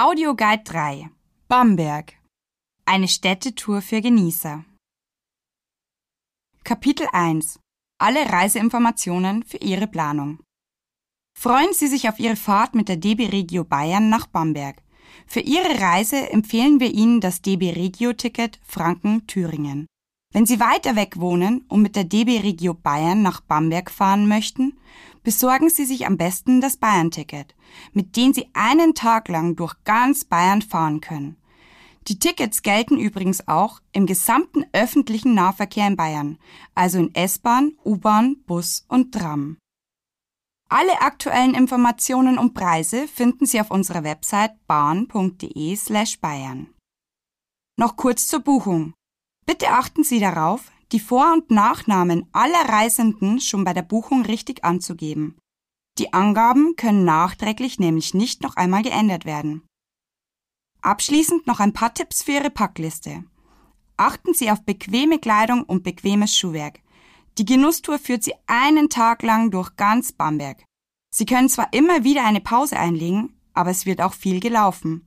Audioguide 3 Bamberg. Eine Städtetour für Genießer. Kapitel 1 Alle Reiseinformationen für Ihre Planung. Freuen Sie sich auf Ihre Fahrt mit der DB Regio Bayern nach Bamberg. Für Ihre Reise empfehlen wir Ihnen das DB Regio Ticket Franken-Thüringen. Wenn Sie weiter weg wohnen und mit der DB Regio Bayern nach Bamberg fahren möchten, besorgen Sie sich am besten das Bayern-Ticket, mit dem Sie einen Tag lang durch ganz Bayern fahren können. Die Tickets gelten übrigens auch im gesamten öffentlichen Nahverkehr in Bayern, also in S-Bahn, U-Bahn, Bus und Tram. Alle aktuellen Informationen und Preise finden Sie auf unserer Website bahn.de slash Bayern. Noch kurz zur Buchung. Bitte achten Sie darauf, die Vor- und Nachnamen aller Reisenden schon bei der Buchung richtig anzugeben. Die Angaben können nachträglich nämlich nicht noch einmal geändert werden. Abschließend noch ein paar Tipps für Ihre Packliste. Achten Sie auf bequeme Kleidung und bequemes Schuhwerk. Die Genusstour führt Sie einen Tag lang durch ganz Bamberg. Sie können zwar immer wieder eine Pause einlegen, aber es wird auch viel gelaufen.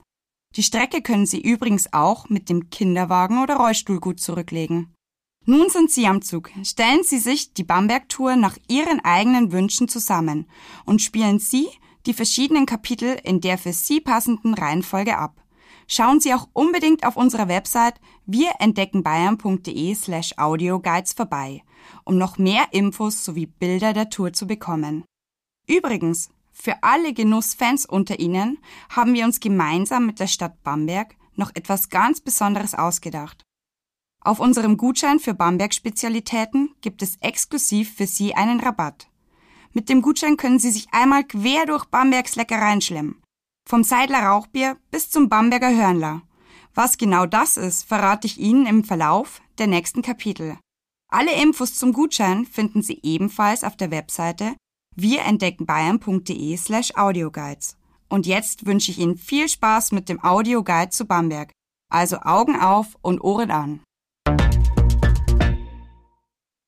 Die Strecke können Sie übrigens auch mit dem Kinderwagen oder Rollstuhl gut zurücklegen. Nun sind Sie am Zug. Stellen Sie sich die Bamberg-Tour nach Ihren eigenen Wünschen zusammen und spielen Sie die verschiedenen Kapitel in der für Sie passenden Reihenfolge ab. Schauen Sie auch unbedingt auf unserer Website wirentdeckenbayern.de slash audioguides vorbei, um noch mehr Infos sowie Bilder der Tour zu bekommen. Übrigens, für alle Genussfans unter Ihnen haben wir uns gemeinsam mit der Stadt Bamberg noch etwas ganz Besonderes ausgedacht. Auf unserem Gutschein für Bamberg-Spezialitäten gibt es exklusiv für Sie einen Rabatt. Mit dem Gutschein können Sie sich einmal quer durch Bambergs Leckereien schlemmen. Vom Seidler Rauchbier bis zum Bamberger Hörnler. Was genau das ist, verrate ich Ihnen im Verlauf der nächsten Kapitel. Alle Infos zum Gutschein finden Sie ebenfalls auf der Webseite wirentdeckenbayern.de slash audioguides. Und jetzt wünsche ich Ihnen viel Spaß mit dem Audioguide zu Bamberg. Also Augen auf und Ohren an.